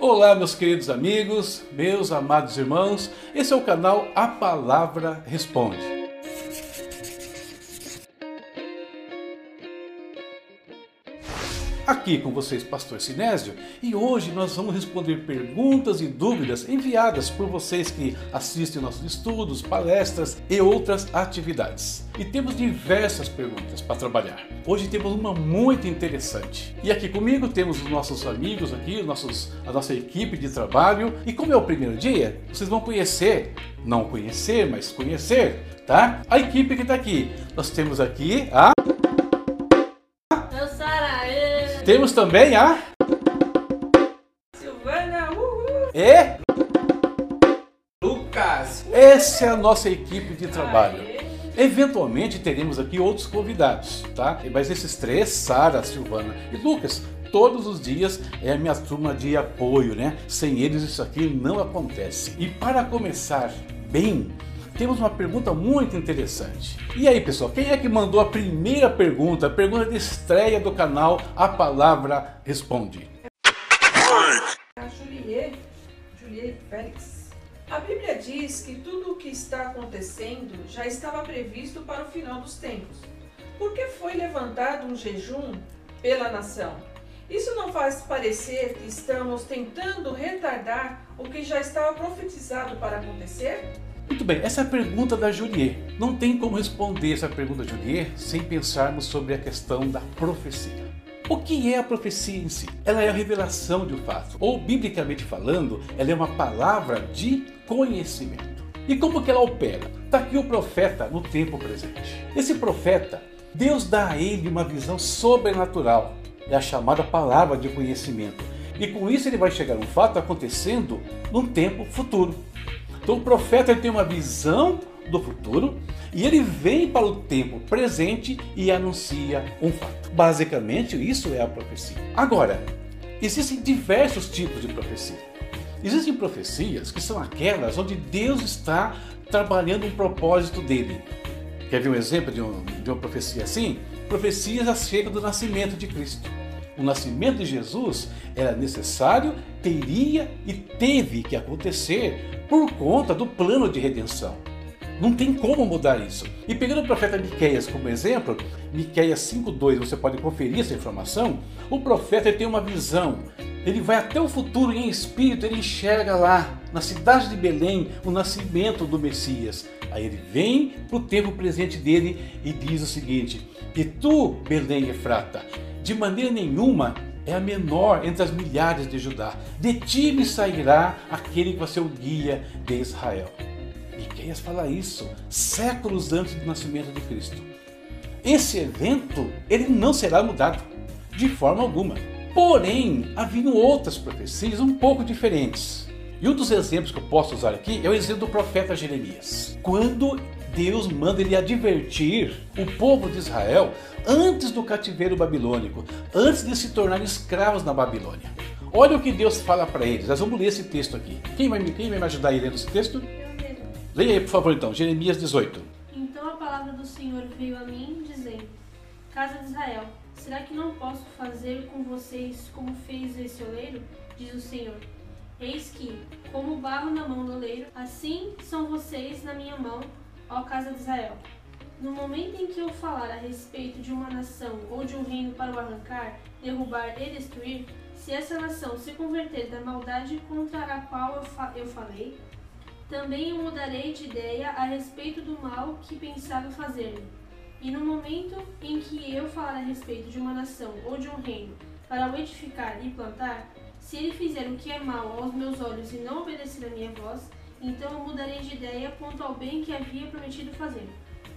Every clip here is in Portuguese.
Olá, meus queridos amigos, meus amados irmãos, esse é o canal A Palavra Responde. Aqui com vocês, Pastor Sinésio, e hoje nós vamos responder perguntas e dúvidas enviadas por vocês que assistem nossos estudos, palestras e outras atividades. E temos diversas perguntas para trabalhar. Hoje temos uma muito interessante. E aqui comigo temos os nossos amigos aqui, nossos, a nossa equipe de trabalho. E como é o primeiro dia, vocês vão conhecer, não conhecer, mas conhecer, tá? A equipe que está aqui. Nós temos aqui a temos também a Silvana uhul. e Lucas. Essa é a nossa equipe de trabalho. Eventualmente teremos aqui outros convidados, tá? Mas esses três, Sara, Silvana e Lucas, todos os dias é a minha turma de apoio, né? Sem eles isso aqui não acontece. E para começar bem, temos uma pergunta muito interessante. E aí, pessoal, quem é que mandou a primeira pergunta, a pergunta de estreia do canal A Palavra Responde? A Juliet, Juliet Félix. A Bíblia diz que tudo o que está acontecendo já estava previsto para o final dos tempos. Por que foi levantado um jejum pela nação? Isso não faz parecer que estamos tentando retardar o que já estava profetizado para acontecer? Muito bem, essa é a pergunta da Juliet. Não tem como responder essa pergunta da Juliet sem pensarmos sobre a questão da profecia. O que é a profecia em si? Ela é a revelação de um fato, ou biblicamente falando, ela é uma palavra de conhecimento. E como que ela opera? Está aqui o profeta no tempo presente. Esse profeta, Deus dá a ele uma visão sobrenatural, é a chamada palavra de conhecimento. E com isso ele vai chegar a um fato acontecendo num tempo futuro. Então o profeta ele tem uma visão do futuro e ele vem para o tempo presente e anuncia um fato. Basicamente, isso é a profecia. Agora, existem diversos tipos de profecia. Existem profecias que são aquelas onde Deus está trabalhando um propósito dele. Quer ver um exemplo de, um, de uma profecia assim? Profecias acerca do nascimento de Cristo. O nascimento de Jesus era necessário, teria e teve que acontecer por conta do plano de redenção. Não tem como mudar isso. E pegando o profeta Miqueias como exemplo, Miqueias 5:2, você pode conferir essa informação. O profeta tem uma visão. Ele vai até o futuro em espírito, ele enxerga lá, na cidade de Belém, o nascimento do Messias. Aí ele vem para o tempo presente dele e diz o seguinte: E tu, Belém Efrata, de maneira nenhuma é a menor entre as milhares de Judá. De ti me sairá aquele que vai ser o guia de Israel. Miqueias fala isso séculos antes do nascimento de Cristo. Esse evento ele não será mudado de forma alguma. Porém, haviam outras profecias um pouco diferentes. E um dos exemplos que eu posso usar aqui é o exemplo do profeta Jeremias. Quando Deus manda ele advertir o povo de Israel antes do cativeiro babilônico, antes de se tornarem escravos na Babilônia. Olha o que Deus fala para eles. Nós vamos ler esse texto aqui. Quem vai, quem vai me ajudar a ler esse texto? Leia aí, por favor, então. Jeremias 18. Então a palavra do Senhor veio a mim, dizendo: Casa de Israel, será que não posso fazer com vocês como fez esse oleiro? Diz o Senhor. Eis que, como barro na mão do oleiro, assim são vocês na minha mão, ó casa de Israel. No momento em que eu falar a respeito de uma nação ou de um reino para o arrancar, derrubar e destruir, se essa nação se converter da maldade contra a qual eu, fa eu falei, também eu mudarei de ideia a respeito do mal que pensava fazer-me. E no momento em que eu falar a respeito de uma nação ou de um reino para o edificar e plantar, se ele fizer o que é mal aos meus olhos e não obedecer a minha voz, então eu mudarei de ideia quanto ao bem que havia prometido fazer.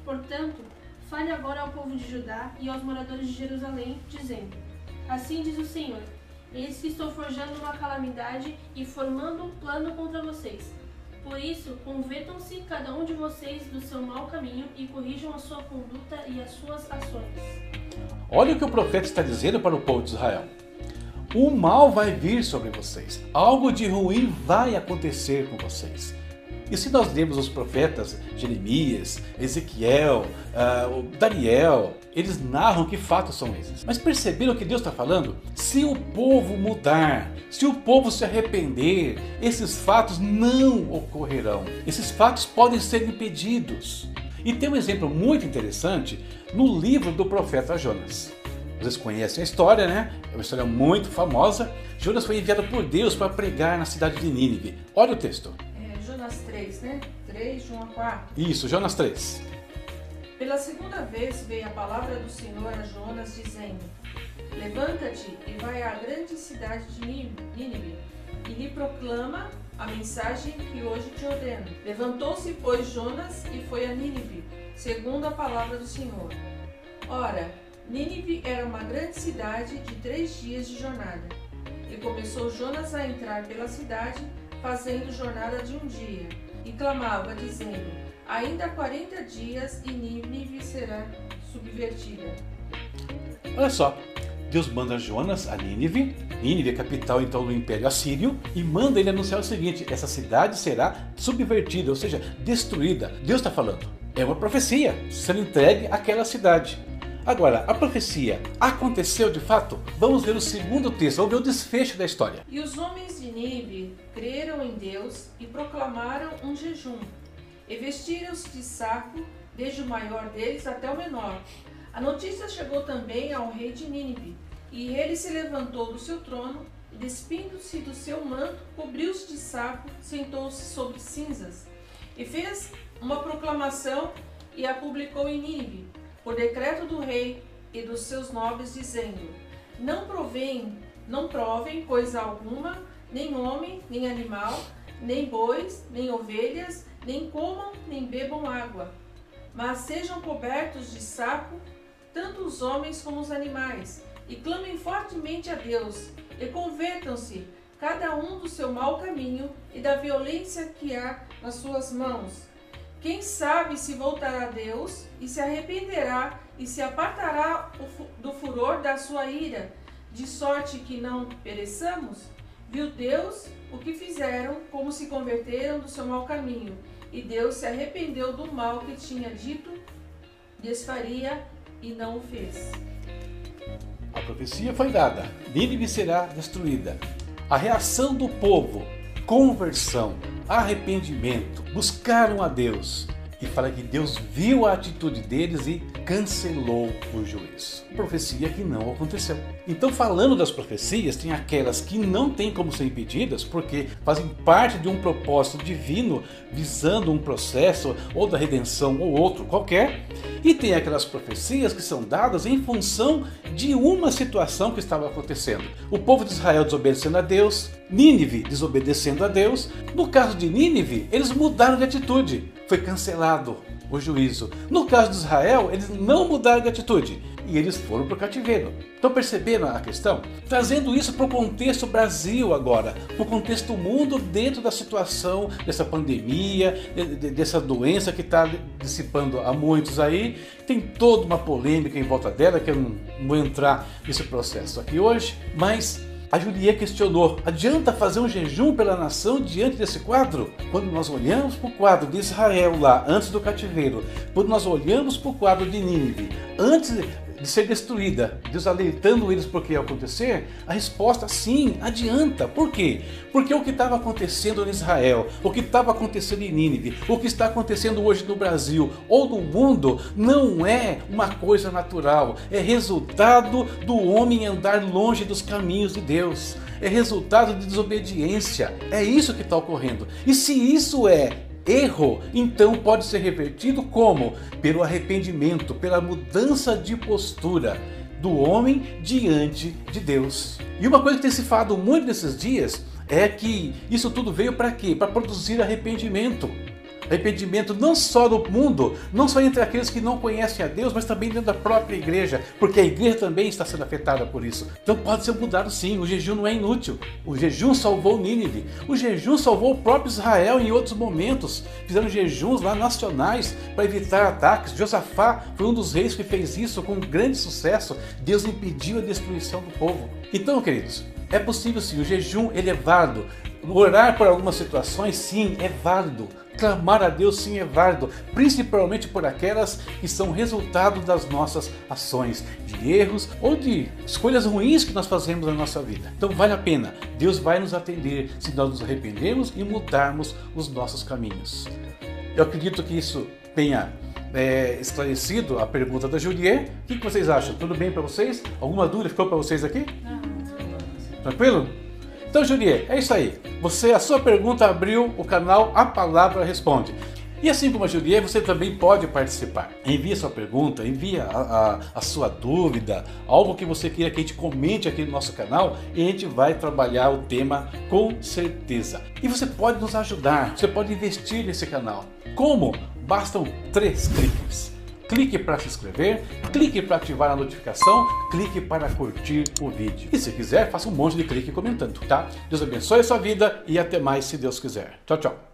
Portanto, fale agora ao povo de Judá e aos moradores de Jerusalém, dizendo: Assim diz o Senhor: Eis que estou forjando uma calamidade e formando um plano contra vocês. Por isso, convertam-se cada um de vocês do seu mau caminho e corrijam a sua conduta e as suas ações. Olha o que o profeta está dizendo para o povo de Israel. O mal vai vir sobre vocês. Algo de ruim vai acontecer com vocês. E se nós lemos os profetas Jeremias, Ezequiel, uh, Daniel, eles narram que fatos são esses. Mas perceberam o que Deus está falando? Se o povo mudar, se o povo se arrepender, esses fatos não ocorrerão. Esses fatos podem ser impedidos. E tem um exemplo muito interessante no livro do profeta Jonas. Vocês conhecem a história, né? É uma história muito famosa. Jonas foi enviado por Deus para pregar na cidade de Nínive. Olha o texto. É Jonas 3, né? 3, 1 a 4. Isso, Jonas 3. Pela segunda vez veio a palavra do Senhor a Jonas, dizendo: Levanta-te e vai à grande cidade de Nínive e lhe proclama a mensagem que hoje te ordeno. Levantou-se, pois, Jonas e foi a Nínive, segundo a palavra do Senhor. Ora, Nínive era uma grande cidade de três dias de jornada. E começou Jonas a entrar pela cidade, fazendo jornada de um dia, e clamava, dizendo: Ainda quarenta dias e Nínive será subvertida. Olha só, Deus manda Jonas a Nínive, Nínive é capital então do Império Assírio, e manda ele anunciar o seguinte: essa cidade será subvertida, ou seja, destruída. Deus está falando. É uma profecia sendo entregue àquela cidade. Agora, a profecia aconteceu de fato? Vamos ver o segundo texto, vamos ver o desfecho da história. E os homens de Nínive creram em Deus e proclamaram um jejum. E vestiram-se de saco, desde o maior deles até o menor. A notícia chegou também ao rei de Nínive, e ele se levantou do seu trono e, despindo-se do seu manto, cobriu-se de saco, sentou-se sobre cinzas, e fez uma proclamação e a publicou em Nínive por decreto do rei e dos seus nobres, dizendo: Não provém, não provem coisa alguma, nem homem, nem animal, nem bois, nem ovelhas, nem comam, nem bebam água, mas sejam cobertos de saco, tanto os homens como os animais, e clamem fortemente a Deus, e convertam-se, cada um do seu mau caminho e da violência que há nas suas mãos quem sabe se voltará a Deus e se arrependerá e se apartará do furor da sua ira, de sorte que não pereçamos? Viu Deus o que fizeram, como se converteram do seu mau caminho, e Deus se arrependeu do mal que tinha dito, desfaria e não o fez. A profecia foi dada: Nínive será destruída. A reação do povo, conversão, arrependimento, buscaram a Deus e fala que Deus viu a atitude deles e cancelou o juízo. Profecia que não aconteceu. Então, falando das profecias, tem aquelas que não têm como ser impedidas, porque fazem parte de um propósito divino visando um processo ou da redenção ou outro qualquer, e tem aquelas profecias que são dadas em função de uma situação que estava acontecendo. O povo de Israel desobedecendo a Deus, Nínive desobedecendo a Deus. No caso de Nínive, eles mudaram de atitude, foi cancelado o juízo. No caso de Israel, eles não mudaram de atitude e eles foram para o cativeiro. Estão percebendo a questão? Trazendo isso para o contexto Brasil agora, para o contexto mundo dentro da situação dessa pandemia, dessa doença que está dissipando a muitos aí. Tem toda uma polêmica em volta dela, que eu não vou entrar nesse processo aqui hoje, mas a Juliet questionou: adianta fazer um jejum pela nação diante desse quadro? Quando nós olhamos para o quadro de Israel lá, antes do cativeiro, quando nós olhamos para o quadro de Nínive, antes de ser destruída, Deus alertando eles por que ia acontecer? A resposta sim, adianta. Por quê? Porque o que estava acontecendo em Israel, o que estava acontecendo em Nínive, o que está acontecendo hoje no Brasil ou no mundo, não é uma coisa natural, é resultado do homem andar longe dos caminhos de Deus. É resultado de desobediência. É isso que está ocorrendo. E se isso é erro, então pode ser revertido como? Pelo arrependimento, pela mudança de postura do homem diante de Deus. E uma coisa que tem se falado muito nesses dias é que isso tudo veio para quê? Para produzir arrependimento. Arrependimento não só no mundo, não só entre aqueles que não conhecem a Deus, mas também dentro da própria igreja, porque a igreja também está sendo afetada por isso. Então pode ser mudado sim, o jejum não é inútil. O jejum salvou Nínive, o jejum salvou o próprio Israel em outros momentos. Fizeram jejuns lá nacionais para evitar ataques. Josafá foi um dos reis que fez isso com grande sucesso. Deus impediu a destruição do povo. Então, queridos, é possível sim, o jejum elevado Orar por algumas situações, sim, é válido. Clamar a Deus, sim, é válido, principalmente por aquelas que são resultado das nossas ações, de erros ou de escolhas ruins que nós fazemos na nossa vida. Então vale a pena, Deus vai nos atender se nós nos arrependermos e mudarmos os nossos caminhos. Eu acredito que isso tenha é, esclarecido a pergunta da Juliet. O que, vocês acham? Tudo bem para vocês? Alguma dúvida ficou para vocês aqui? Tranquilo? Então, Juliet, é isso aí. Você, a sua pergunta abriu o canal A Palavra Responde. E assim como a Juliet, você também pode participar. Envie sua pergunta, envie a, a, a, sua dúvida, algo que você queira que a gente comente aqui no nosso canal e a gente vai trabalhar o tema com certeza. E você pode nos ajudar, você pode investir nesse canal. Como? Bastam três cliques. Clique para se inscrever, clique para ativar a notificação, clique para curtir o vídeo. E se quiser, faça um monte de clique comentando, tá? Deus abençoe a sua vida e até mais se Deus quiser. Tchau, tchau.